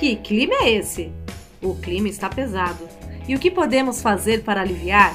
Que clima é esse? O clima está pesado. E o que podemos fazer para aliviar?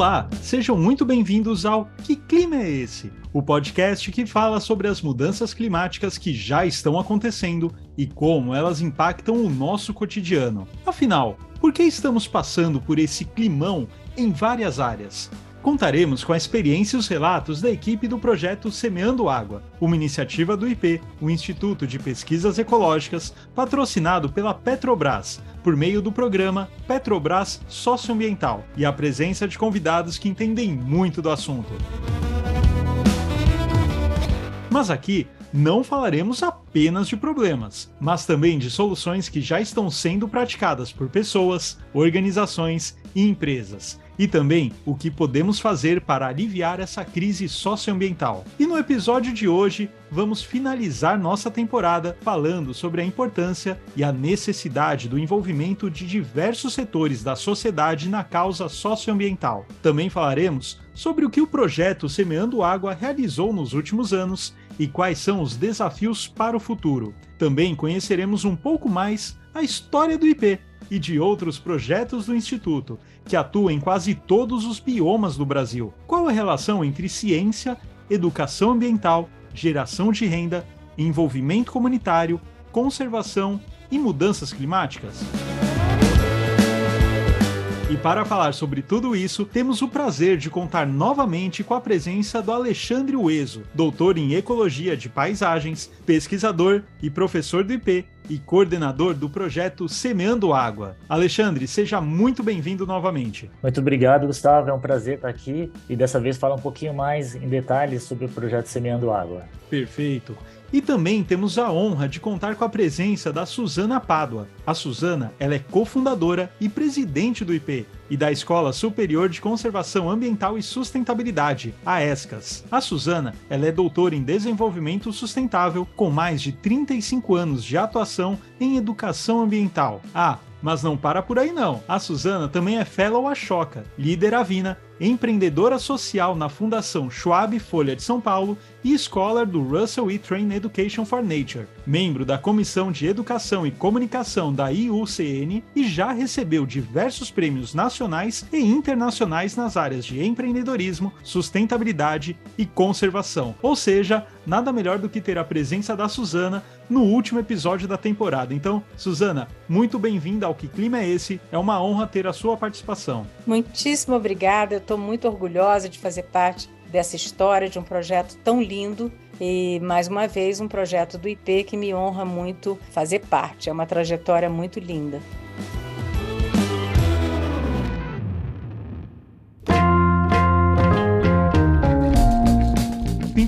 Olá, sejam muito bem-vindos ao Que Clima é Esse? O podcast que fala sobre as mudanças climáticas que já estão acontecendo e como elas impactam o nosso cotidiano. Afinal, por que estamos passando por esse climão em várias áreas? Contaremos com a experiência e os relatos da equipe do projeto Semeando Água, uma iniciativa do IP, o Instituto de Pesquisas Ecológicas, patrocinado pela Petrobras, por meio do programa Petrobras Socioambiental, e a presença de convidados que entendem muito do assunto. Mas aqui não falaremos apenas de problemas, mas também de soluções que já estão sendo praticadas por pessoas, organizações e empresas e também o que podemos fazer para aliviar essa crise socioambiental. E no episódio de hoje, vamos finalizar nossa temporada falando sobre a importância e a necessidade do envolvimento de diversos setores da sociedade na causa socioambiental. Também falaremos sobre o que o projeto Semeando Água realizou nos últimos anos e quais são os desafios para o futuro. Também conheceremos um pouco mais a história do IP e de outros projetos do Instituto, que atua em quase todos os biomas do Brasil. Qual a relação entre ciência, educação ambiental, geração de renda, envolvimento comunitário, conservação e mudanças climáticas? E para falar sobre tudo isso, temos o prazer de contar novamente com a presença do Alexandre Ueso, doutor em Ecologia de Paisagens, pesquisador e professor do IP e coordenador do projeto Semeando Água. Alexandre, seja muito bem-vindo novamente. Muito obrigado, Gustavo. É um prazer estar aqui e dessa vez falar um pouquinho mais em detalhes sobre o projeto Semeando Água. Perfeito. E também temos a honra de contar com a presença da Suzana Pádua. A Suzana, ela é cofundadora e presidente do IP e da Escola Superior de Conservação Ambiental e Sustentabilidade, a ESCAS. A Suzana, ela é doutora em Desenvolvimento Sustentável com mais de 35 anos de atuação em educação ambiental. Ah, mas não para por aí não. A Suzana também é Fellow Ashoka, líder Avina, empreendedora social na Fundação Schwab Folha de São Paulo e scholar do Russell E. Train Education for Nature, membro da Comissão de Educação e Comunicação da IUCN e já recebeu diversos prêmios nacionais e internacionais nas áreas de empreendedorismo, sustentabilidade e conservação. Ou seja, nada melhor do que ter a presença da Suzana no último episódio da temporada. Então, Suzana, muito bem-vinda ao Que Clima é Esse? É uma honra ter a sua participação. Muitíssimo obrigada, eu estou muito orgulhosa de fazer parte dessa história, de um projeto tão lindo e mais uma vez um projeto do IP que me honra muito fazer parte. É uma trajetória muito linda.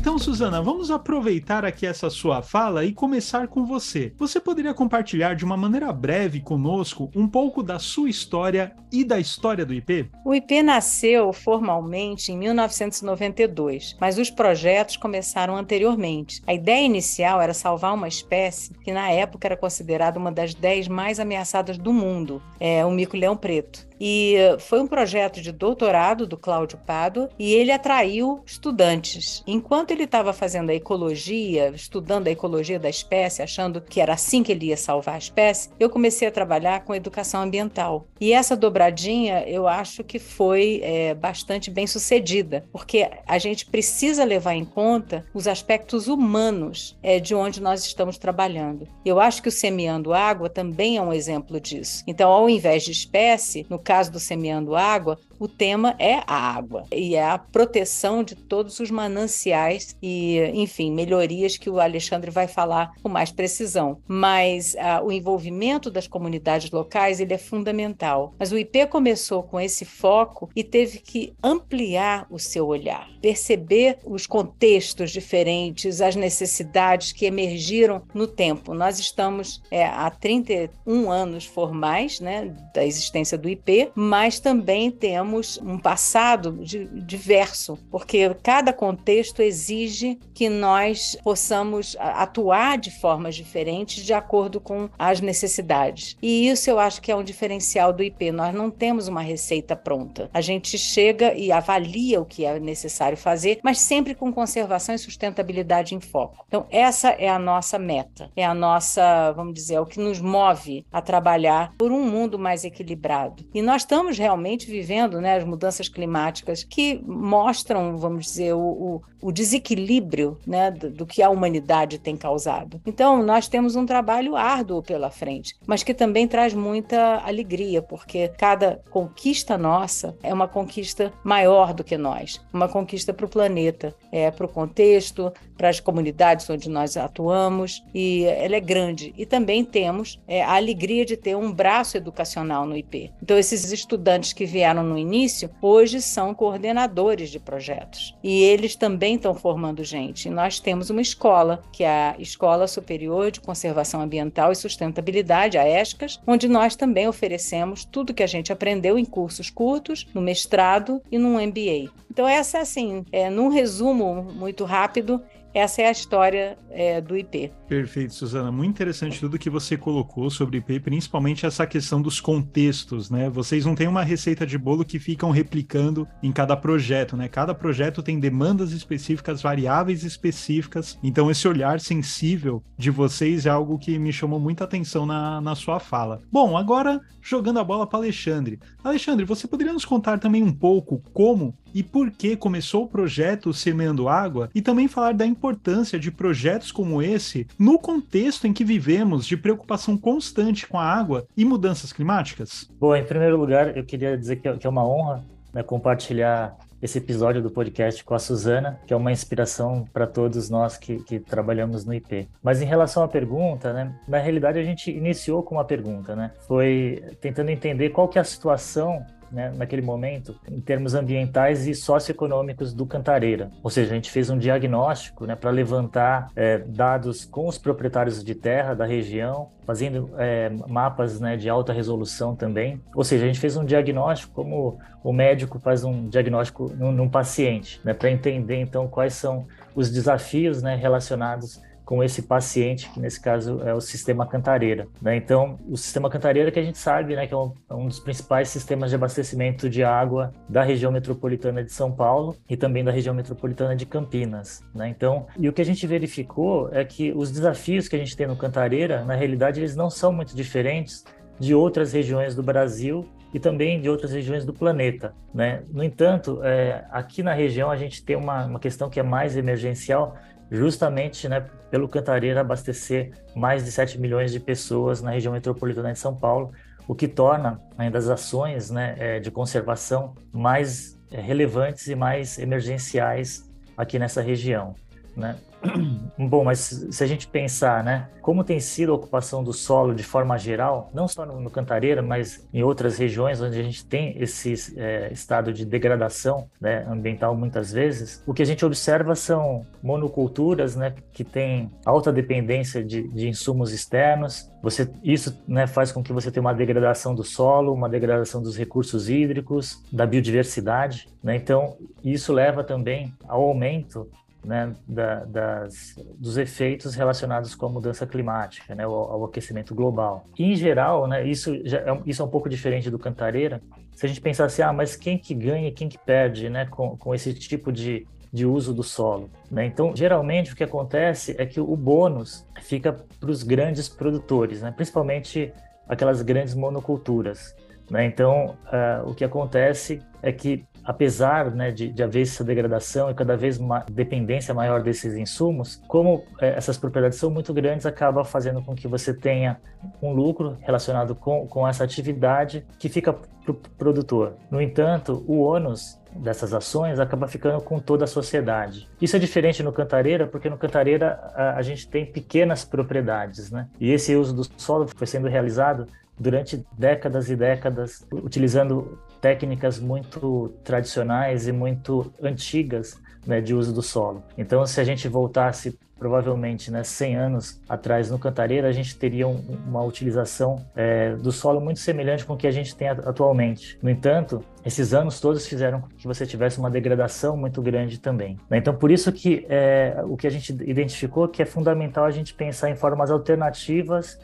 Então, Suzana, vamos aproveitar aqui essa sua fala e começar com você. Você poderia compartilhar de uma maneira breve conosco um pouco da sua história e da história do IP? O IP nasceu formalmente em 1992, mas os projetos começaram anteriormente. A ideia inicial era salvar uma espécie que na época era considerada uma das dez mais ameaçadas do mundo, é, o mico-leão preto. E foi um projeto de doutorado do Cláudio Pado e ele atraiu estudantes. Enquanto ele estava fazendo a ecologia, estudando a ecologia da espécie, achando que era assim que ele ia salvar a espécie, eu comecei a trabalhar com educação ambiental. E essa dobradinha eu acho que foi é, bastante bem sucedida, porque a gente precisa levar em conta os aspectos humanos é, de onde nós estamos trabalhando. Eu acho que o Semeando Água também é um exemplo disso. Então, ao invés de espécie, no caso caso do Semeando Água, o tema é a água e é a proteção de todos os mananciais e, enfim, melhorias que o Alexandre vai falar com mais precisão. Mas ah, o envolvimento das comunidades locais ele é fundamental. Mas o IP começou com esse foco e teve que ampliar o seu olhar, perceber os contextos diferentes, as necessidades que emergiram no tempo. Nós estamos é, há 31 anos formais né, da existência do IP, mas também temos temos um passado diverso, porque cada contexto exige que nós possamos atuar de formas diferentes de acordo com as necessidades. E isso eu acho que é um diferencial do IP. Nós não temos uma receita pronta. A gente chega e avalia o que é necessário fazer, mas sempre com conservação e sustentabilidade em foco. Então, essa é a nossa meta, é a nossa, vamos dizer, é o que nos move a trabalhar por um mundo mais equilibrado. E nós estamos realmente vivendo né, as mudanças climáticas que mostram, vamos dizer, o, o, o desequilíbrio né, do, do que a humanidade tem causado. Então, nós temos um trabalho árduo pela frente, mas que também traz muita alegria, porque cada conquista nossa é uma conquista maior do que nós, uma conquista para o planeta, é, para o contexto, para as comunidades onde nós atuamos, e ela é grande. E também temos é, a alegria de ter um braço educacional no IP. Então, esses estudantes que vieram no início, hoje são coordenadores de projetos. E eles também estão formando gente. E nós temos uma escola, que é a Escola Superior de Conservação Ambiental e Sustentabilidade, a ESCAS, onde nós também oferecemos tudo que a gente aprendeu em cursos curtos, no mestrado e no MBA. Então, essa, assim, é, num resumo muito rápido, essa é a história é, do IP. Perfeito, Suzana. Muito interessante tudo que você colocou sobre IP, principalmente essa questão dos contextos, né? Vocês não têm uma receita de bolo que ficam replicando em cada projeto, né? Cada projeto tem demandas específicas, variáveis específicas. Então, esse olhar sensível de vocês é algo que me chamou muita atenção na, na sua fala. Bom, agora jogando a bola para Alexandre. Alexandre, você poderia nos contar também um pouco como e por que começou o projeto Semeando Água e também falar da importância de projetos como esse no contexto em que vivemos de preocupação constante com a água e mudanças climáticas? Bom, em primeiro lugar, eu queria dizer que é, é uma honra né, compartilhar esse episódio do podcast com a Suzana, que é uma inspiração para todos nós que, que, trabalhamos no IP. Mas em relação à pergunta, né, na realidade a gente iniciou com uma pergunta, né? Foi tentando entender qual que é a situação né, naquele momento, em termos ambientais e socioeconômicos do Cantareira. Ou seja, a gente fez um diagnóstico né, para levantar é, dados com os proprietários de terra da região, fazendo é, mapas né, de alta resolução também. Ou seja, a gente fez um diagnóstico como o médico faz um diagnóstico num, num paciente, né, para entender então quais são os desafios né, relacionados com esse paciente, que nesse caso é o sistema Cantareira. Né? Então, o sistema Cantareira que a gente sabe né, que é um, é um, dos principais sistemas de abastecimento de água da região metropolitana de São Paulo e também da região metropolitana de Campinas. Né? Então, e o que a gente verificou é que os desafios que a gente tem no Cantareira, na realidade, eles não são muito diferentes de outras regiões do Brasil e também de outras regiões do planeta. Né? No entanto, é, aqui na região a gente tem uma, uma questão que é mais emergencial, justamente né, pelo Cantareira abastecer mais de 7 milhões de pessoas na região metropolitana de São Paulo, o que torna ainda as ações né, é, de conservação mais é, relevantes e mais emergenciais aqui nessa região. Né? Bom, mas se a gente pensar, né, como tem sido a ocupação do solo de forma geral, não só no, no Cantareira, mas em outras regiões onde a gente tem esse é, estado de degradação né, ambiental muitas vezes, o que a gente observa são monoculturas, né, que têm alta dependência de, de insumos externos. Você, isso né, faz com que você tenha uma degradação do solo, uma degradação dos recursos hídricos, da biodiversidade. Né? Então, isso leva também ao aumento né, da, das, dos efeitos relacionados com a mudança climática, né, ao, ao aquecimento global. E, em geral, né, isso, é, isso é um pouco diferente do Cantareira. Se a gente pensar assim, ah, mas quem que ganha e quem que perde né, com, com esse tipo de, de uso do solo? Né? Então, geralmente, o que acontece é que o bônus fica para os grandes produtores, né, principalmente aquelas grandes monoculturas. Né? Então, uh, o que acontece é que apesar né, de, de, haver essa degradação e cada vez uma dependência maior desses insumos, como é, essas propriedades são muito grandes, acaba fazendo com que você tenha um lucro relacionado com, com essa atividade que fica para o produtor. No entanto, o ônus dessas ações acaba ficando com toda a sociedade. Isso é diferente no Cantareira, porque no Cantareira a, a gente tem pequenas propriedades, né? E esse uso do solo foi sendo realizado durante décadas e décadas, utilizando técnicas muito tradicionais e muito antigas né, de uso do solo. Então, se a gente voltasse provavelmente né, 100 anos atrás no Cantareira, a gente teria um, uma utilização é, do solo muito semelhante com o que a gente tem atualmente. No entanto, esses anos todos fizeram que você tivesse uma degradação muito grande também. Né? Então, por isso que é, o que a gente identificou que é fundamental a gente pensar em formas alternativas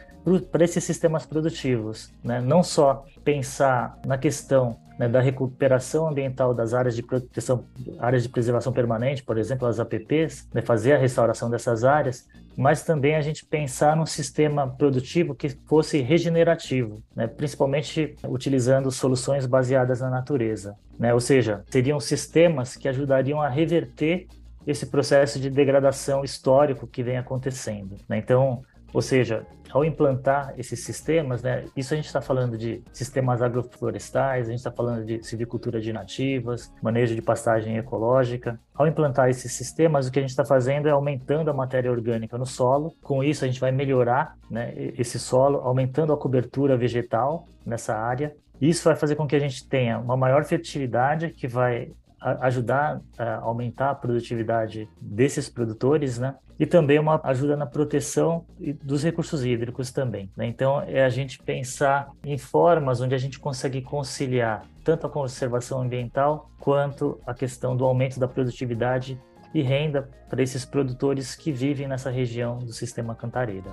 para esses sistemas produtivos, né? não só pensar na questão né, da recuperação ambiental das áreas de proteção, áreas de preservação permanente, por exemplo, as APPs, né, fazer a restauração dessas áreas, mas também a gente pensar num sistema produtivo que fosse regenerativo, né, principalmente utilizando soluções baseadas na natureza, né, ou seja, seriam sistemas que ajudariam a reverter esse processo de degradação histórico que vem acontecendo. Né? Então, ou seja, ao implantar esses sistemas, né, isso a gente está falando de sistemas agroflorestais, a gente está falando de silvicultura de nativas, manejo de pastagem ecológica. Ao implantar esses sistemas, o que a gente está fazendo é aumentando a matéria orgânica no solo. Com isso, a gente vai melhorar né, esse solo, aumentando a cobertura vegetal nessa área. Isso vai fazer com que a gente tenha uma maior fertilidade, que vai ajudar a aumentar a produtividade desses produtores, né? E também uma ajuda na proteção dos recursos hídricos também. Né? Então, é a gente pensar em formas onde a gente consegue conciliar tanto a conservação ambiental quanto a questão do aumento da produtividade e renda para esses produtores que vivem nessa região do sistema Cantareira.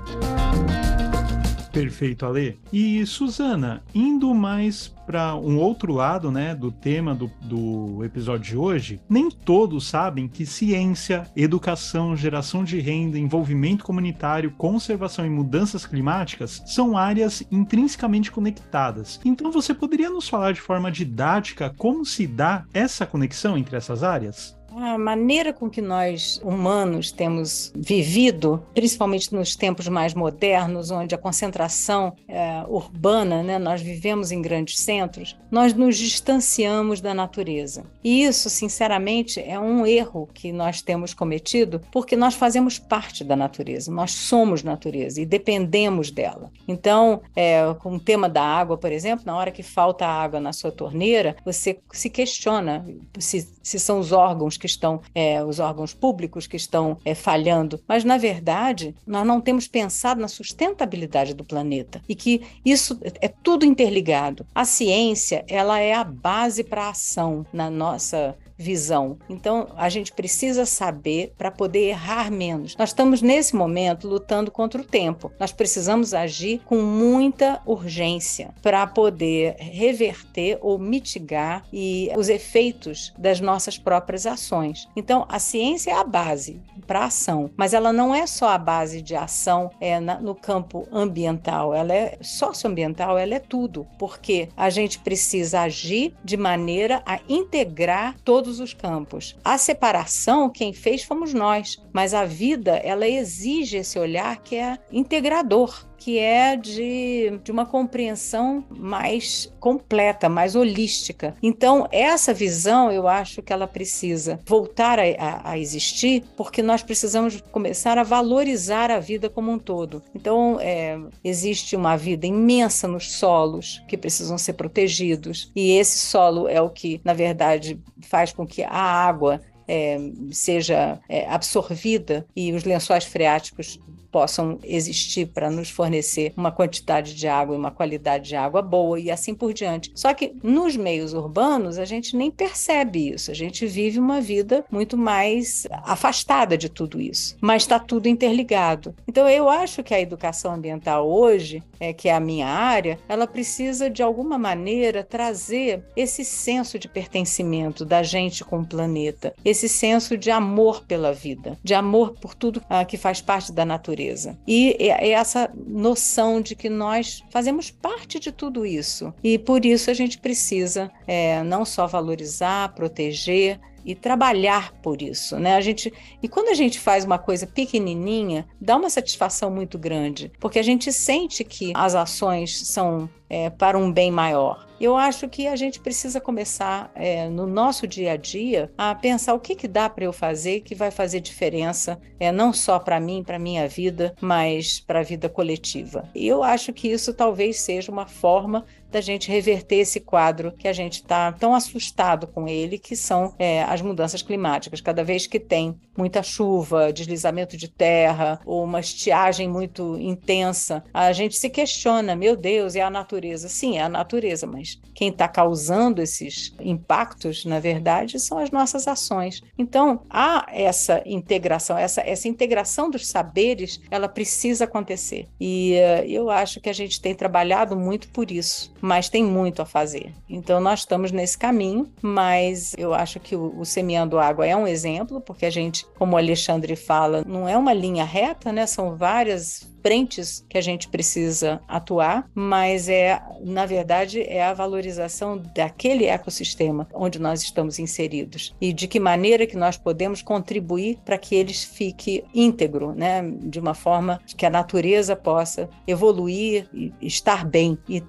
Perfeito, Ale. E Suzana, indo mais para um outro lado, né, do tema do, do episódio de hoje, nem todos sabem que ciência, educação, geração de renda, envolvimento comunitário, conservação e mudanças climáticas são áreas intrinsecamente conectadas. Então você poderia nos falar de forma didática como se dá essa conexão entre essas áreas? A maneira com que nós, humanos, temos vivido, principalmente nos tempos mais modernos, onde a concentração é, urbana, né, nós vivemos em grandes centros, nós nos distanciamos da natureza. E isso, sinceramente, é um erro que nós temos cometido, porque nós fazemos parte da natureza, nós somos natureza e dependemos dela. Então, é, com o tema da água, por exemplo, na hora que falta água na sua torneira, você se questiona se, se são os órgãos que que estão, é, os órgãos públicos que estão é, falhando, mas na verdade nós não temos pensado na sustentabilidade do planeta e que isso é tudo interligado. A ciência ela é a base para a ação na nossa visão. Então, a gente precisa saber para poder errar menos. Nós estamos nesse momento lutando contra o tempo. Nós precisamos agir com muita urgência para poder reverter ou mitigar e os efeitos das nossas próprias ações. Então, a ciência é a base para a ação, mas ela não é só a base de ação é, na, no campo ambiental, ela é socioambiental, ela é tudo, porque a gente precisa agir de maneira a integrar todo todos os campos. A separação, quem fez fomos nós, mas a vida, ela exige esse olhar que é integrador que é de, de uma compreensão mais completa, mais holística. Então, essa visão, eu acho que ela precisa voltar a, a, a existir, porque nós precisamos começar a valorizar a vida como um todo. Então, é, existe uma vida imensa nos solos que precisam ser protegidos, e esse solo é o que, na verdade, faz com que a água é, seja é, absorvida e os lençóis freáticos possam existir para nos fornecer uma quantidade de água e uma qualidade de água boa e assim por diante. Só que nos meios urbanos a gente nem percebe isso, a gente vive uma vida muito mais afastada de tudo isso, mas está tudo interligado. Então eu acho que a educação ambiental hoje, é, que é a minha área, ela precisa de alguma maneira trazer esse senso de pertencimento da gente com o planeta, esse senso de amor pela vida, de amor por tudo ah, que faz parte da natureza natureza. E é essa noção de que nós fazemos parte de tudo isso. E por isso a gente precisa é, não só valorizar, proteger, e trabalhar por isso, né? A gente e quando a gente faz uma coisa pequenininha, dá uma satisfação muito grande, porque a gente sente que as ações são é, para um bem maior. Eu acho que a gente precisa começar é, no nosso dia a dia a pensar o que, que dá para eu fazer que vai fazer diferença, é, não só para mim, para minha vida, mas para a vida coletiva. E eu acho que isso talvez seja uma forma da gente reverter esse quadro que a gente está tão assustado com ele, que são é, as mudanças climáticas. Cada vez que tem muita chuva, deslizamento de terra ou uma estiagem muito intensa, a gente se questiona: meu Deus, é a natureza? Sim, é a natureza, mas quem está causando esses impactos, na verdade, são as nossas ações. Então, há essa integração, essa, essa integração dos saberes, ela precisa acontecer. E uh, eu acho que a gente tem trabalhado muito por isso mas tem muito a fazer. Então, nós estamos nesse caminho, mas eu acho que o, o Semeando Água é um exemplo, porque a gente, como o Alexandre fala, não é uma linha reta, né? São várias frentes que a gente precisa atuar, mas é, na verdade, é a valorização daquele ecossistema onde nós estamos inseridos e de que maneira que nós podemos contribuir para que eles fique íntegro, né, de uma forma que a natureza possa evoluir e estar bem. E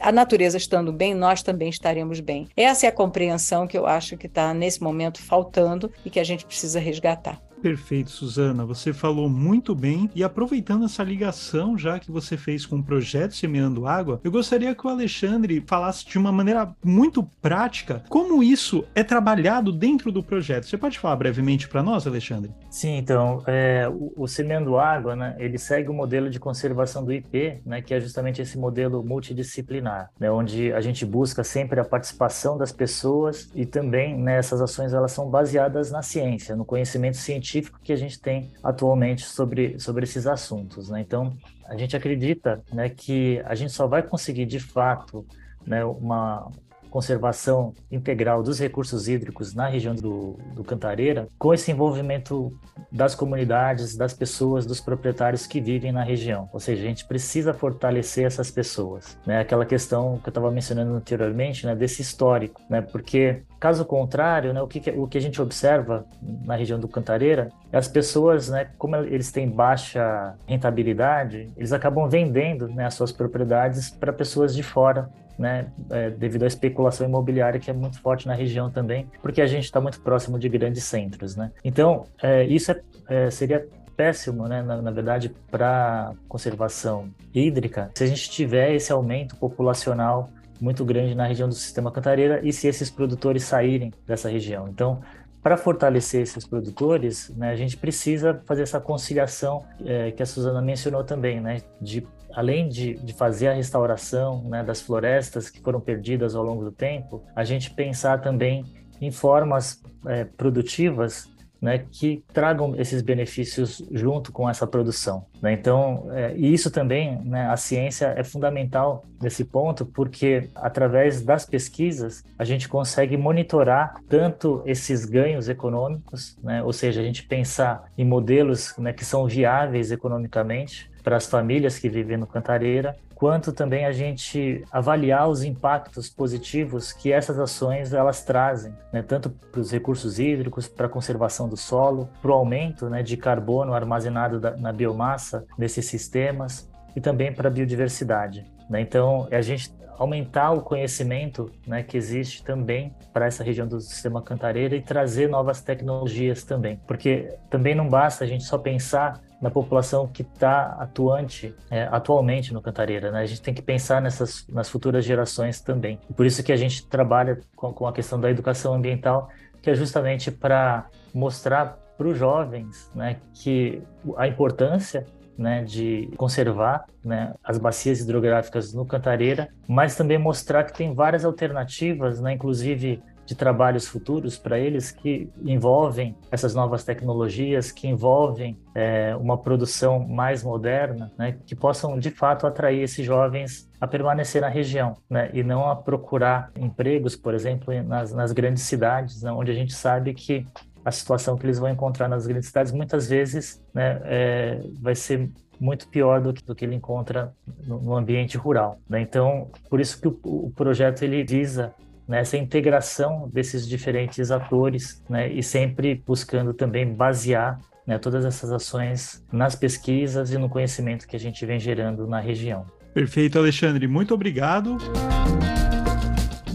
a natureza estando bem, nós também estaremos bem. Essa é a compreensão que eu acho que está nesse momento faltando e que a gente precisa resgatar. Perfeito, Suzana. Você falou muito bem. E aproveitando essa ligação já que você fez com o projeto Semeando Água, eu gostaria que o Alexandre falasse de uma maneira muito prática como isso é trabalhado dentro do projeto. Você pode falar brevemente para nós, Alexandre? Sim, então, é, o, o, Semeando Água, né, ele segue o modelo de conservação do IP, né, que é justamente esse modelo multidisciplinar, né, onde a gente busca sempre a participação das pessoas e também né, essas ações elas são baseadas na ciência, no conhecimento científico científico que a gente tem atualmente sobre, sobre esses assuntos. Né? Então, a gente acredita né, que a gente só vai conseguir, de fato, né, uma conservação integral dos recursos hídricos na região do, do Cantareira, com esse envolvimento das comunidades, das pessoas, dos proprietários que vivem na região. Ou seja, a gente precisa fortalecer essas pessoas. Né? Aquela questão que eu estava mencionando anteriormente, né, desse histórico, né? porque Caso contrário, né, o, que, o que a gente observa na região do Cantareira é as pessoas, né, como eles têm baixa rentabilidade, eles acabam vendendo né, as suas propriedades para pessoas de fora né, é, devido à especulação imobiliária que é muito forte na região também, porque a gente está muito próximo de grandes centros, né? Então, é, isso é, é, seria péssimo, né, na, na verdade, para conservação hídrica, se a gente tiver esse aumento populacional muito grande na região do sistema Cantareira e se esses produtores saírem dessa região. Então, para fortalecer esses produtores, né, a gente precisa fazer essa conciliação é, que a Suzana mencionou também, né, de além de, de fazer a restauração né, das florestas que foram perdidas ao longo do tempo, a gente pensar também em formas é, produtivas né, que tragam esses benefícios junto com essa produção. Né? Então, é, e isso também, né, a ciência é fundamental nesse ponto, porque através das pesquisas a gente consegue monitorar tanto esses ganhos econômicos, né, ou seja, a gente pensar em modelos né, que são viáveis economicamente, para as famílias que vivem no Cantareira, quanto também a gente avaliar os impactos positivos que essas ações elas trazem, né? tanto para os recursos hídricos, para a conservação do solo, para o aumento né, de carbono armazenado da, na biomassa desses sistemas e também para a biodiversidade. Né? Então, é a gente aumentar o conhecimento né, que existe também para essa região do sistema Cantareira e trazer novas tecnologias também, porque também não basta a gente só pensar na população que está atuante é, atualmente no Cantareira. Né? A gente tem que pensar nessas nas futuras gerações também. Por isso que a gente trabalha com, com a questão da educação ambiental, que é justamente para mostrar para os jovens né, que a importância né, de conservar né, as bacias hidrográficas no Cantareira, mas também mostrar que tem várias alternativas, né, inclusive de trabalhos futuros para eles que envolvem essas novas tecnologias, que envolvem é, uma produção mais moderna, né, que possam de fato atrair esses jovens a permanecer na região, né, e não a procurar empregos, por exemplo, nas, nas grandes cidades, né, onde a gente sabe que a situação que eles vão encontrar nas grandes cidades muitas vezes né, é, vai ser muito pior do que, do que ele encontra no, no ambiente rural. Né? Então, por isso que o, o projeto ele visa né, essa integração desses diferentes atores né, e sempre buscando também basear né, todas essas ações nas pesquisas e no conhecimento que a gente vem gerando na região. Perfeito, Alexandre. Muito obrigado.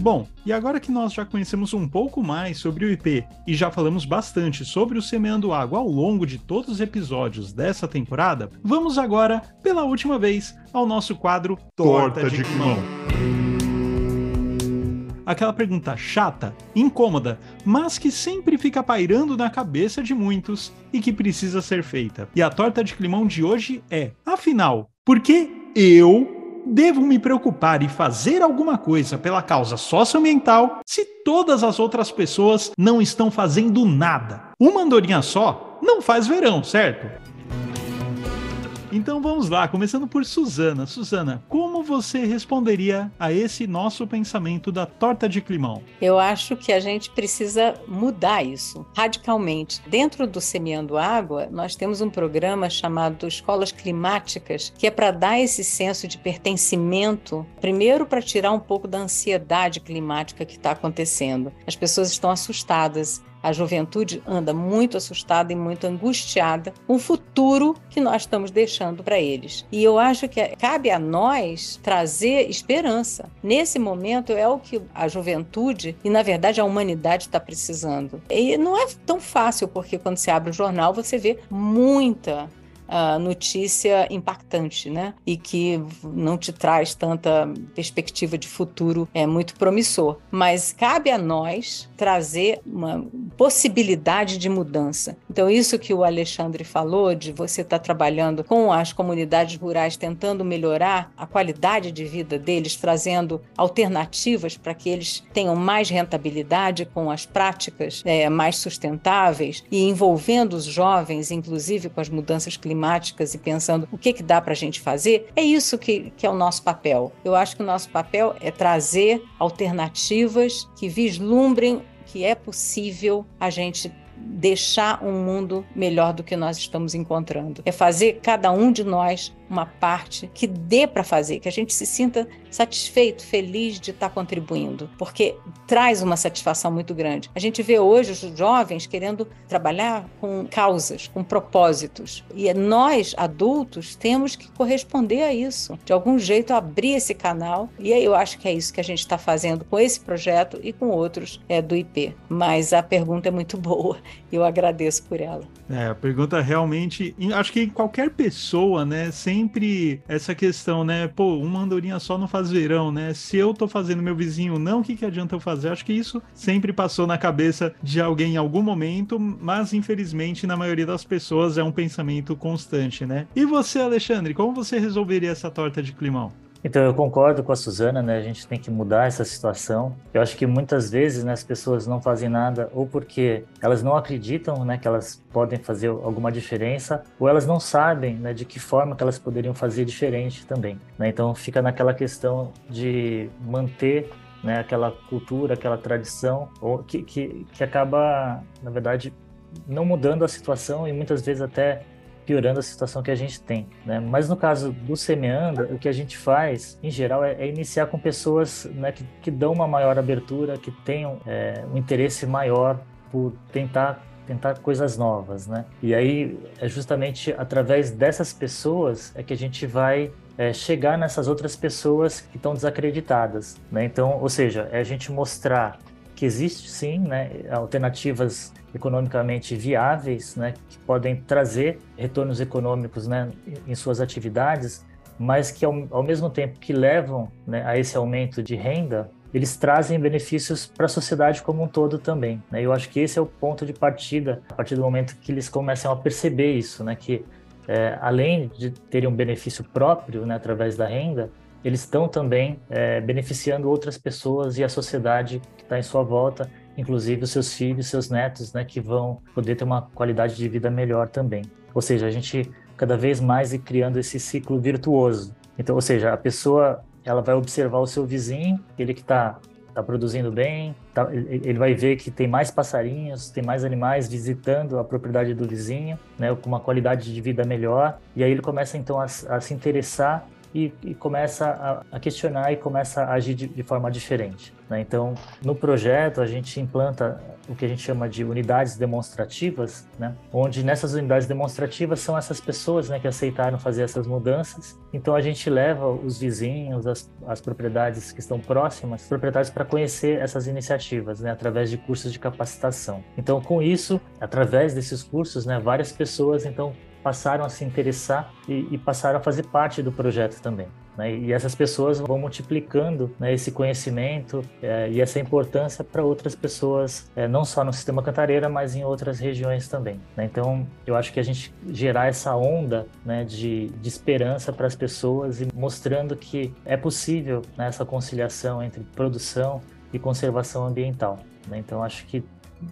Bom, e agora que nós já conhecemos um pouco mais sobre o IP e já falamos bastante sobre o Semeando Água ao longo de todos os episódios dessa temporada, vamos agora, pela última vez, ao nosso quadro Torta, Torta de, de aquela pergunta chata, incômoda, mas que sempre fica pairando na cabeça de muitos e que precisa ser feita. E a torta de climão de hoje é: afinal, por que eu devo me preocupar e fazer alguma coisa pela causa socioambiental se todas as outras pessoas não estão fazendo nada? Uma andorinha só não faz verão, certo? Então vamos lá, começando por Suzana. Suzana, como você responderia a esse nosso pensamento da torta de climão? Eu acho que a gente precisa mudar isso radicalmente. Dentro do Semeando Água, nós temos um programa chamado Escolas Climáticas, que é para dar esse senso de pertencimento, primeiro para tirar um pouco da ansiedade climática que está acontecendo. As pessoas estão assustadas a juventude anda muito assustada e muito angustiada com o futuro que nós estamos deixando para eles. E eu acho que cabe a nós trazer esperança. Nesse momento é o que a juventude e, na verdade, a humanidade está precisando. E não é tão fácil, porque quando você abre o jornal, você vê muita notícia impactante, né? E que não te traz tanta perspectiva de futuro é muito promissor. Mas cabe a nós trazer uma possibilidade de mudança. Então, isso que o Alexandre falou, de você estar tá trabalhando com as comunidades rurais, tentando melhorar a qualidade de vida deles, trazendo alternativas para que eles tenham mais rentabilidade com as práticas é, mais sustentáveis e envolvendo os jovens, inclusive com as mudanças climáticas climáticas e pensando o que, que dá para a gente fazer, é isso que, que é o nosso papel. Eu acho que o nosso papel é trazer alternativas que vislumbrem que é possível a gente deixar um mundo melhor do que nós estamos encontrando. É fazer cada um de nós uma parte que dê para fazer, que a gente se sinta satisfeito, feliz de estar tá contribuindo, porque traz uma satisfação muito grande. A gente vê hoje os jovens querendo trabalhar com causas, com propósitos, e nós, adultos, temos que corresponder a isso, de algum jeito abrir esse canal, e aí eu acho que é isso que a gente está fazendo com esse projeto e com outros é, do IP. Mas a pergunta é muito boa, eu agradeço por ela. É, a pergunta realmente, acho que qualquer pessoa, né, sem sempre essa questão, né? Pô, uma andorinha só não faz verão, né? Se eu tô fazendo meu vizinho não, o que, que adianta eu fazer? Acho que isso sempre passou na cabeça de alguém em algum momento, mas infelizmente na maioria das pessoas é um pensamento constante, né? E você, Alexandre, como você resolveria essa torta de climão? Então, eu concordo com a Suzana, né? A gente tem que mudar essa situação. Eu acho que muitas vezes né, as pessoas não fazem nada ou porque elas não acreditam né, que elas podem fazer alguma diferença ou elas não sabem né, de que forma que elas poderiam fazer diferente também. Né? Então, fica naquela questão de manter né, aquela cultura, aquela tradição ou que, que, que acaba, na verdade, não mudando a situação e muitas vezes até piorando a situação que a gente tem. Né? Mas no caso do Semeanda, o que a gente faz, em geral, é, é iniciar com pessoas né, que, que, dão uma maior abertura, que tenham é, um interesse maior por tentar tentar coisas novas, né? E aí é justamente através dessas pessoas é que a gente vai é, chegar nessas outras pessoas que estão desacreditadas, né? Então, ou seja, é a gente mostrar que existe sim, né, alternativas economicamente viáveis, né, que podem trazer retornos econômicos, né, em suas atividades, mas que ao, ao mesmo tempo que levam né, a esse aumento de renda, eles trazem benefícios para a sociedade como um todo também. Né? Eu acho que esse é o ponto de partida, a partir do momento que eles começam a perceber isso, né, que é, além de terem um benefício próprio né, através da renda, eles estão também é, beneficiando outras pessoas e a sociedade que está em sua volta, inclusive os seus filhos, seus netos, né, que vão poder ter uma qualidade de vida melhor também. Ou seja, a gente cada vez mais ir criando esse ciclo virtuoso. Então, ou seja, a pessoa ela vai observar o seu vizinho, ele que está tá produzindo bem, tá, ele vai ver que tem mais passarinhos, tem mais animais visitando a propriedade do vizinho, né, com uma qualidade de vida melhor, e aí ele começa então a, a se interessar e, e começa a, a, questionar e começa a agir de, de forma diferente. Né? Então, no projeto, a gente implanta o que a gente chama de unidades demonstrativas, né? onde nessas unidades demonstrativas são essas pessoas né, que aceitaram fazer essas mudanças. Então, a gente leva os vizinhos, as, as propriedades que estão próximas, propriedades para conhecer essas iniciativas, né, através de cursos de capacitação. Então, com isso, através desses cursos, né, várias pessoas então passaram a se interessar e, e passaram a fazer parte do projeto também. Né? E essas pessoas vão multiplicando né, esse conhecimento é, e essa importância para outras pessoas, é, não só no sistema Cantareira, mas em outras regiões também. Né? Então, eu acho que a gente gerar essa onda né, de, de esperança para as pessoas e mostrando que é possível né, essa conciliação entre produção e conservação ambiental. Né? Então, acho que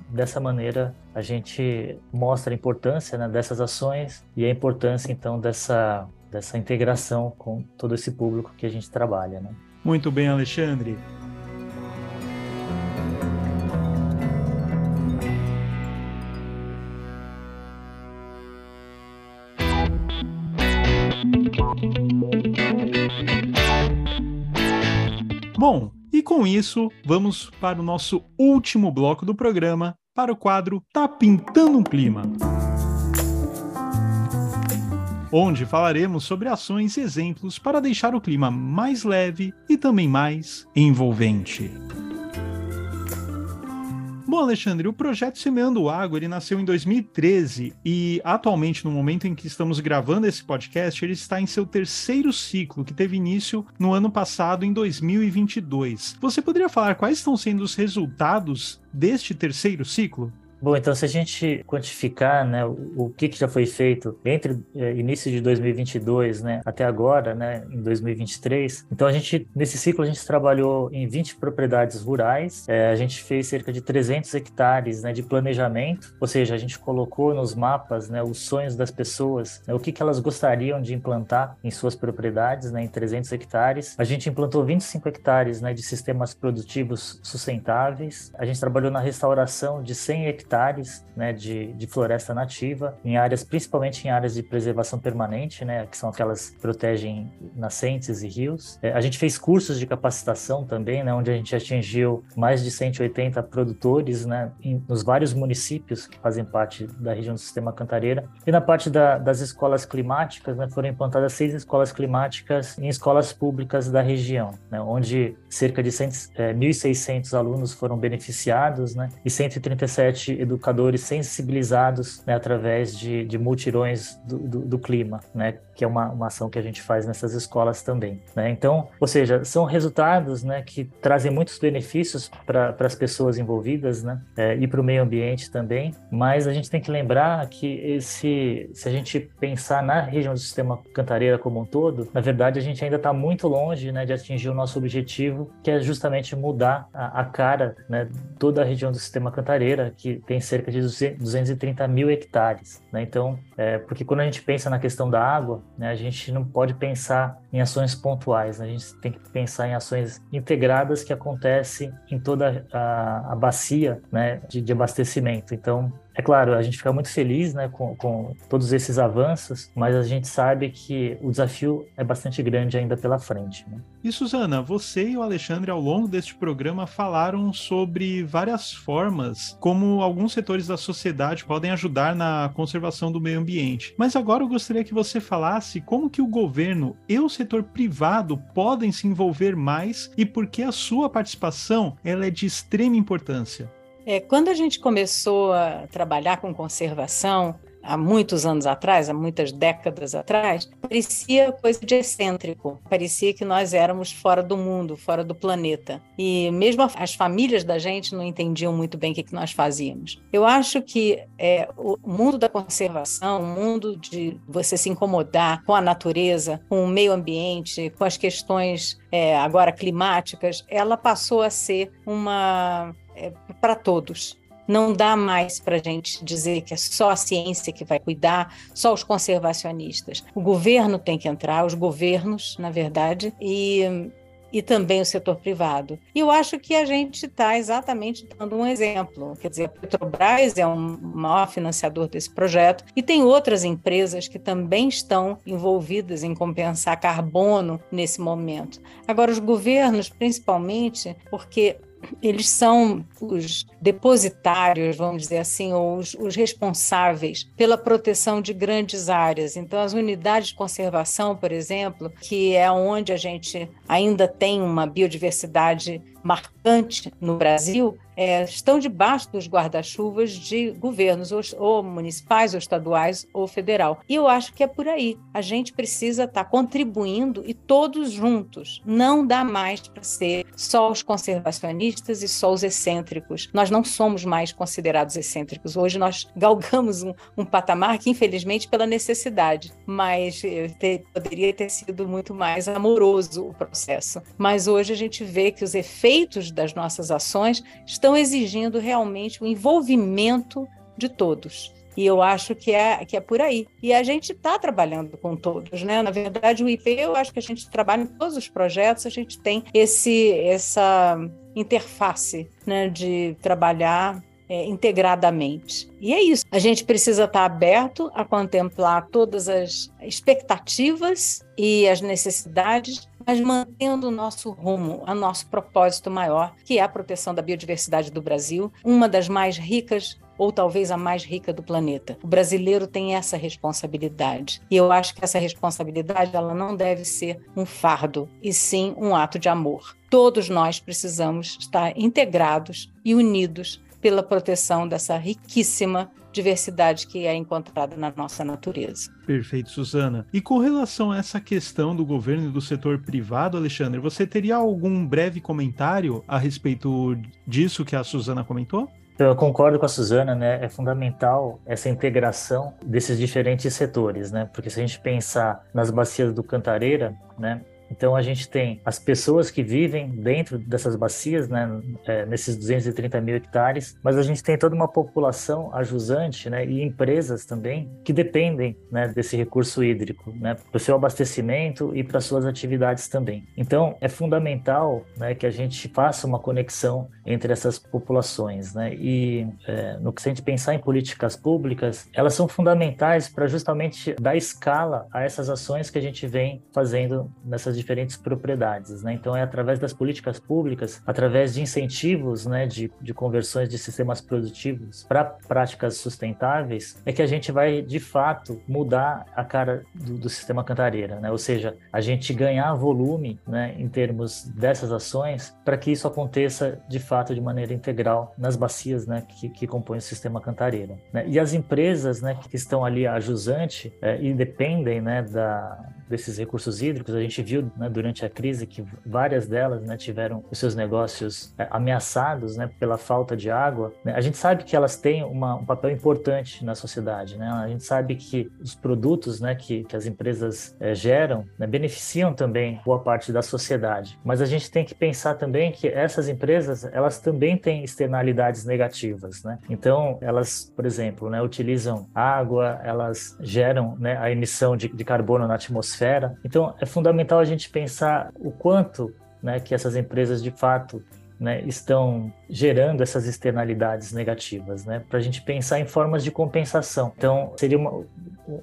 dessa maneira a gente mostra a importância né, dessas ações e a importância então dessa dessa integração com todo esse público que a gente trabalha. Né? Muito bem, Alexandre. Com isso, vamos para o nosso último bloco do programa, para o quadro Tá Pintando um Clima onde falaremos sobre ações e exemplos para deixar o clima mais leve e também mais envolvente. Bom, Alexandre, o projeto Semeando Água ele nasceu em 2013 e atualmente, no momento em que estamos gravando esse podcast, ele está em seu terceiro ciclo, que teve início no ano passado, em 2022. Você poderia falar quais estão sendo os resultados deste terceiro ciclo? Bom, então se a gente quantificar, né, o, que, que já foi feito entre é, início de 2022, né, até agora, né, em 2023, então a gente nesse ciclo a gente trabalhou em 20 propriedades rurais, é, a gente fez cerca de 300 hectares, né, de planejamento, ou seja, a gente colocou nos mapas, né, os sonhos das pessoas, né, o que que elas gostariam de implantar em suas propriedades, né, em 300 hectares. A gente implantou 25 hectares, né, de sistemas produtivos sustentáveis. A gente trabalhou na restauração de 100 hectares hectares né, de, de floresta nativa, em áreas, principalmente em áreas de preservação permanente, né, que são aquelas que protegem nascentes e rios. É, a gente fez cursos de capacitação também, né, onde a gente atingiu mais de 180 produtores né, em, nos vários municípios que fazem parte da região do Sistema Cantareira. E na parte da, das escolas climáticas, né, foram implantadas seis escolas climáticas em escolas públicas da região, né, onde cerca de 100, é, 1.600 alunos foram beneficiados né, e 137 educadores sensibilizados né, através de, de multirões do, do, do, clima, né, que é uma, uma ação que a gente faz nessas escolas também. Né? Então, ou seja, são resultados né, que trazem muitos benefícios para as pessoas envolvidas né, é, e para o meio ambiente também, mas a gente tem que lembrar que esse, se a gente pensar na região do sistema Cantareira como um todo, na verdade a gente ainda está muito longe né, de atingir o nosso objetivo, que é justamente mudar a, a cara né, toda a região do sistema Cantareira, que tem cerca de 230 mil hectares. Né? Então, é, porque quando a gente pensa na questão da água, né, a gente não pode pensar em ações pontuais, né? a gente tem que pensar em ações integradas que acontecem em toda a, a bacia né, de, de abastecimento. Então, é claro, a gente fica muito feliz né, com, com, todos esses avanços, mas a gente sabe que o desafio é bastante grande ainda pela frente. Né? E Suzana, você e o Alexandre, ao longo deste programa, falaram sobre várias formas como alguns setores da sociedade podem ajudar na conservação do meio ambiente. Mas agora eu gostaria que você falasse como que o governo e o setor privado podem se envolver mais e por que a sua participação ela é de extrema importância. É, quando a gente começou a trabalhar com conservação, há muitos anos atrás, há muitas décadas atrás, parecia coisa de excêntrico, parecia que nós éramos fora do mundo, fora do planeta. E mesmo as famílias da gente não entendiam muito bem o que, nós fazíamos. Eu acho que é, o mundo da conservação, o mundo de você se incomodar com a natureza, com o meio ambiente, com as questões é, agora climáticas, ela passou a ser uma é, para todos. Não dá mais para a gente dizer que é só a ciência que vai cuidar, só os conservacionistas. O governo tem que entrar, os governos, na verdade, e e também o setor privado. E eu acho que a gente está exatamente dando um exemplo. Quer dizer, a Petrobras é um maior financiador desse projeto e tem outras empresas que também estão envolvidas em compensar carbono nesse momento. Agora, os governos, principalmente, porque eles são os depositários, vamos dizer assim, ou os, os, responsáveis pela proteção de grandes áreas. Então, as unidades de conservação, por exemplo, que é onde a gente ainda tem uma biodiversidade marcante no Brasil, é, estão debaixo dos guarda-chuvas de governos, ou, ou, municipais, ou estaduais, ou federal. E eu acho que é por aí. A gente precisa estar tá contribuindo e todos juntos. Não dá mais para ser só os conservacionistas e só os excêntricos. Nós não somos mais considerados excêntricos. Hoje nós galgamos um, um patamar que, infelizmente, pela necessidade, mas eh, poderia ter sido muito mais amoroso o processo. Mas hoje a gente vê que os efeitos das nossas ações estão exigindo realmente o envolvimento de todos. E eu acho que é, que é por aí. E a gente está trabalhando com todos, né? Na verdade, o IP, eu acho que a gente trabalha em todos os projetos, a gente tem esse, essa interface né, de trabalhar é, integradamente. E é isso. A gente precisa estar aberto a contemplar todas as expectativas e as necessidades mas mantendo o nosso rumo, o nosso propósito maior, que é a proteção da biodiversidade do Brasil, uma das mais ricas ou talvez a mais rica do planeta. O brasileiro tem essa responsabilidade. E eu acho que essa responsabilidade ela não deve ser um fardo, e sim um ato de amor. Todos nós precisamos estar integrados e unidos pela proteção dessa riquíssima diversidade que é encontrada na nossa natureza. Perfeito, Suzana. E com relação a essa questão do governo e do setor privado, Alexandre, você teria algum breve comentário a respeito disso que a Suzana comentou? Eu concordo com a Suzana, né? É fundamental essa integração desses diferentes setores, né? Porque se a gente pensar nas bacias do Cantareira, né? Então a gente tem as pessoas que vivem dentro dessas bacias, né, é, nesses 230 mil hectares, mas a gente tem toda uma população ajusante, né, e empresas também que dependem, né, desse recurso hídrico, né, para o seu abastecimento e para suas atividades também. Então é fundamental, né, que a gente faça uma conexão entre essas populações, né, e é, no que a gente pensar em políticas públicas, elas são fundamentais para justamente dar escala a essas ações que a gente vem fazendo nessas diferentes propriedades. Né? Então, é através das políticas públicas, através de incentivos né, de, de conversões de sistemas produtivos para práticas sustentáveis, é que a gente vai, de fato, mudar a cara do, do sistema cantareira. Né? Ou seja, a gente ganhar volume né, em termos dessas ações para que isso aconteça, de fato, de maneira integral nas bacias né, que, que compõem o sistema cantareira. Né? E as empresas né, que estão ali a jusante é, e dependem né, da, desses recursos hídricos, a gente viu né, durante a crise que várias delas né, tiveram os seus negócios é, ameaçados né, pela falta de água. Né. A gente sabe que elas têm uma, um papel importante na sociedade. Né? A gente sabe que os produtos né, que, que as empresas é, geram beneficiam também boa parte da sociedade. Mas a gente tem que pensar também que essas empresas elas também têm externalidades negativas. Então, elas, por exemplo, utilizam água, elas geram a emissão de, de carbono na atmosfera atmosfera. Então, é fundamental a gente pensar o quanto né, que essas empresas de fato né, estão gerando essas externalidades negativas, né, para a gente pensar em formas de compensação. Então, seria uma,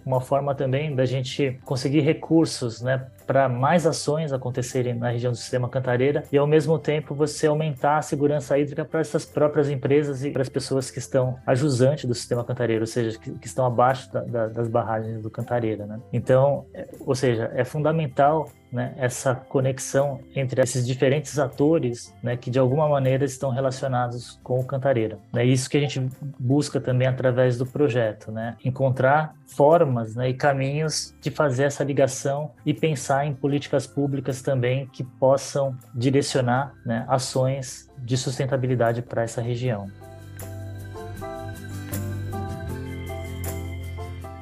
uma forma também da gente conseguir recursos né, para mais ações acontecerem na região do sistema Cantareira e, ao mesmo tempo, você aumentar a segurança hídrica para essas próprias empresas e para as pessoas que estão a jusante do sistema Cantareira, ou seja, que, que estão abaixo da, da, das barragens do Cantareira. Né? Então, é, ou seja, é fundamental né, essa conexão entre esses diferentes atores né, que de alguma maneira estão relacionados com o Cantareira. É isso que a gente busca também através do projeto, né, encontrar formas né, e caminhos de fazer essa ligação e pensar em políticas públicas também que possam direcionar né, ações de sustentabilidade para essa região.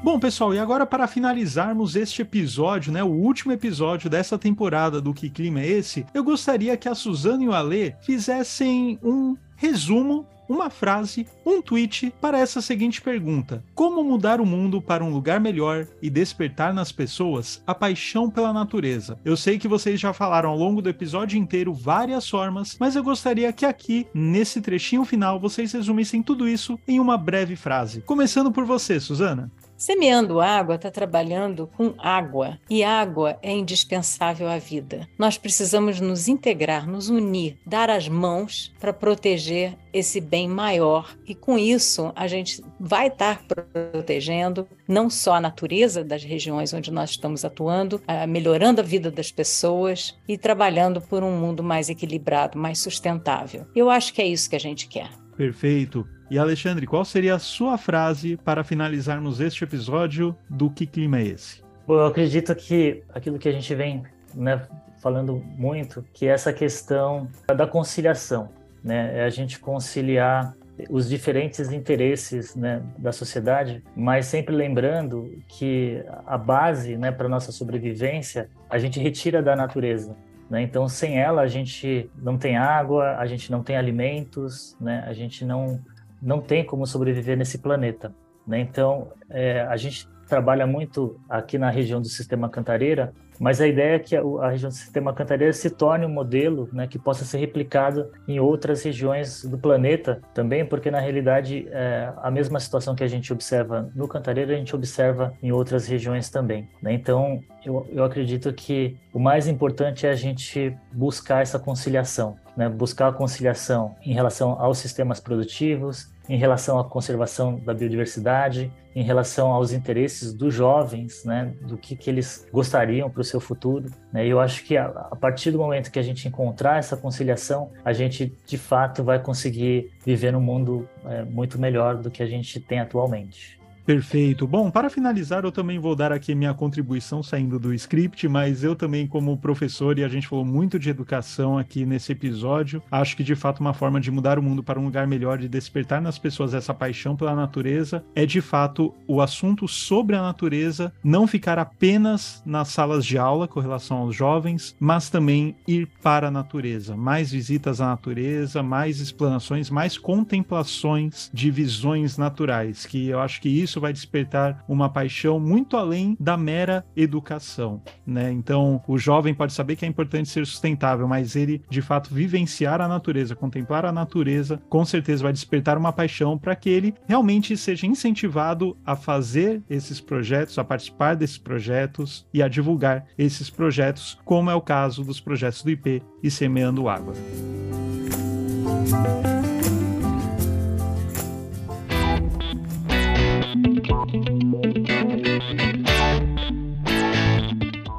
Bom, pessoal, e agora para finalizarmos este episódio, né, o último episódio dessa temporada do Que Clima é Esse, eu gostaria que a Suzana e o Alê fizessem um resumo uma frase, um tweet para essa seguinte pergunta: Como mudar o mundo para um lugar melhor e despertar nas pessoas a paixão pela natureza? Eu sei que vocês já falaram ao longo do episódio inteiro várias formas, mas eu gostaria que aqui, nesse trechinho final, vocês resumissem tudo isso em uma breve frase. Começando por você, Suzana. Semeando água está trabalhando com água e água é indispensável à vida. Nós precisamos nos integrar, nos unir, dar as mãos para proteger esse bem maior e com isso a gente vai estar protegendo não só a natureza das regiões onde nós estamos atuando, melhorando a vida das pessoas e trabalhando por um mundo mais equilibrado, mais sustentável. Eu acho que é isso que a gente quer. Perfeito. E Alexandre, qual seria a sua frase para finalizarmos este episódio do Que Clima é Esse? Bom, eu acredito que aquilo que a gente vem né, falando muito, que é essa questão da conciliação, né? É a gente conciliar os diferentes interesses né, da sociedade, mas sempre lembrando que a base né, para nossa sobrevivência a gente retira da natureza. Né? Então, sem ela, a gente não tem água, a gente não tem alimentos, né? a gente não não tem como sobreviver nesse planeta. Né? Então, é, a gente trabalha muito aqui na região do Sistema Cantareira, mas a ideia é que a, região do Sistema Cantareira se torne um modelo né, que possa ser replicado em outras regiões do planeta também, porque na realidade é, a mesma situação que a gente observa no Cantareira, a gente observa em outras regiões também. Né? Então, eu, eu acredito que o mais importante é a gente buscar essa conciliação, né? buscar a conciliação em relação aos sistemas produtivos, em relação à conservação da biodiversidade, em relação aos interesses dos jovens, né, do que, que eles gostariam para o seu futuro. Né? Eu acho que a, a, partir do momento que a gente encontrar essa conciliação, a gente de fato vai conseguir viver num mundo é, muito melhor do que a gente tem atualmente. Perfeito. Bom, para finalizar, eu também vou dar aqui minha contribuição saindo do script, mas eu também, como professor, e a gente falou muito de educação aqui nesse episódio, acho que de fato uma forma de mudar o mundo para um lugar melhor, de despertar nas pessoas essa paixão pela natureza, é de fato o assunto sobre a natureza não ficar apenas nas salas de aula com relação aos jovens, mas também ir para a natureza. Mais visitas à natureza, mais explanações, mais contemplações de visões naturais, que eu acho que isso isso vai despertar uma paixão muito além da mera educação, né? Então, o jovem pode saber que é importante ser sustentável, mas ele de fato vivenciar a natureza, contemplar a natureza, com certeza vai despertar uma paixão para que ele realmente seja incentivado a fazer esses projetos, a participar desses projetos e a divulgar esses projetos, como é o caso dos projetos do IP e Semeando Água.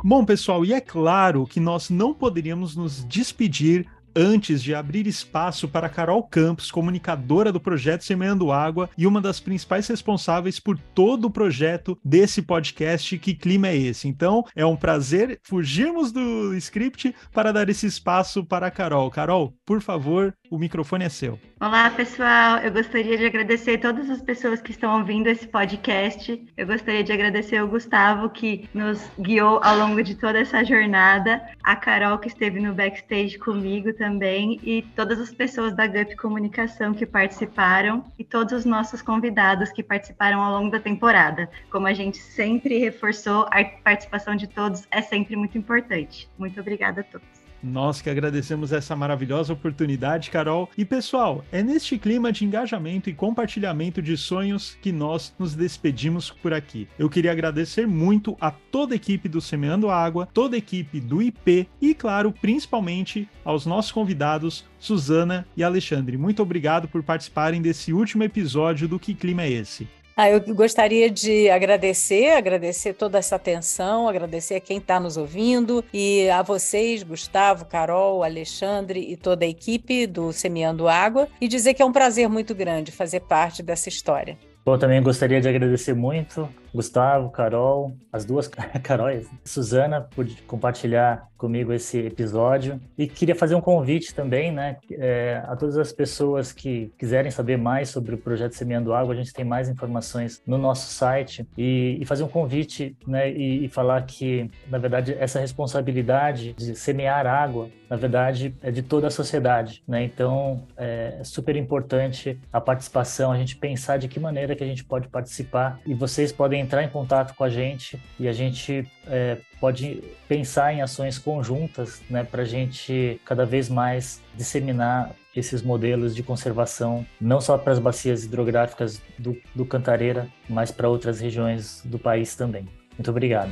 Bom, pessoal, e é claro que nós não poderíamos nos despedir antes de abrir espaço para Carol Campos, comunicadora do projeto Semeando Água e uma das principais responsáveis por todo o projeto desse podcast Que Clima é Esse? Então, é um prazer fugirmos do script para dar esse espaço para a Carol. Carol, por favor, o microfone é seu. Olá, pessoal. Eu gostaria de agradecer todas as pessoas que estão ouvindo esse podcast. Eu gostaria de agradecer o Gustavo, que nos guiou ao longo de toda essa jornada, a Carol, que esteve no backstage comigo também, e todas as pessoas da GUP Comunicação que participaram, e todos os nossos convidados que participaram ao longo da temporada. Como a gente sempre reforçou, a participação de todos é sempre muito importante. Muito obrigada a todos. Nós que agradecemos essa maravilhosa oportunidade, Carol. E pessoal, é neste clima de engajamento e compartilhamento de sonhos que nós nos despedimos por aqui. Eu queria agradecer muito a toda a equipe do Semeando Água, toda a equipe do IP e, claro, principalmente aos nossos convidados, Suzana e Alexandre. Muito obrigado por participarem desse último episódio do Que Clima é Esse? Ah, eu gostaria de agradecer, agradecer toda essa atenção, agradecer a quem está nos ouvindo e a vocês, Gustavo, Carol, Alexandre e toda a equipe do Semeando Água e dizer que é um prazer muito grande fazer parte dessa história. Bom, também gostaria de agradecer muito Gustavo, Carol, as duas Caróis, Suzana, por compartilhar comigo esse episódio. E queria fazer um convite também, né, é, a todas as pessoas que quiserem saber mais sobre o projeto Semeando Água, a gente tem mais informações no nosso site e, e fazer um convite, né, e, e falar que, na verdade, essa responsabilidade de semear água, na verdade, é de toda a sociedade, né? Então, é super importante a participação, a gente pensar de que maneira que a gente pode participar e vocês podem entrar em contato com a gente e a gente é, pode pensar em ações conjuntas, né, para a gente cada vez mais disseminar esses modelos de conservação, não só para as bacias hidrográficas do, do Cantareira, mas para outras regiões do país também. Muito obrigado.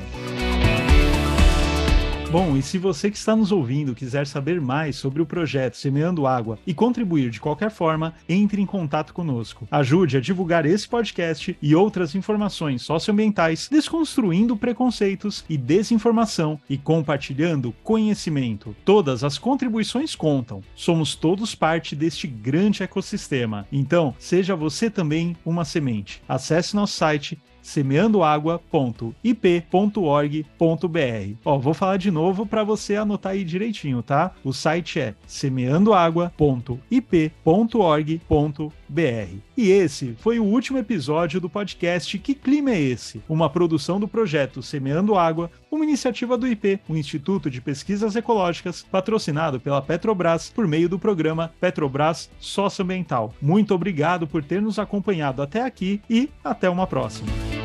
Bom, e se você que está nos ouvindo quiser saber mais sobre o projeto Semeando Água e contribuir de qualquer forma, entre em contato conosco. Ajude a divulgar esse podcast e outras informações socioambientais, desconstruindo preconceitos e desinformação e compartilhando conhecimento. Todas as contribuições contam. Somos todos parte deste grande ecossistema. Então, seja você também uma semente. Acesse nosso site semeandoagua.ip.org.br. Ó, vou falar de novo para você anotar aí direitinho, tá? O site é semeandoagua.ip.org.br. E esse foi o último episódio do podcast Que Clima é Esse? Uma produção do projeto Semeando Água, uma iniciativa do IP, o Instituto de Pesquisas Ecológicas, patrocinado pela Petrobras por meio do programa Petrobras Socioambiental. Muito obrigado por ter nos acompanhado até aqui e até uma próxima.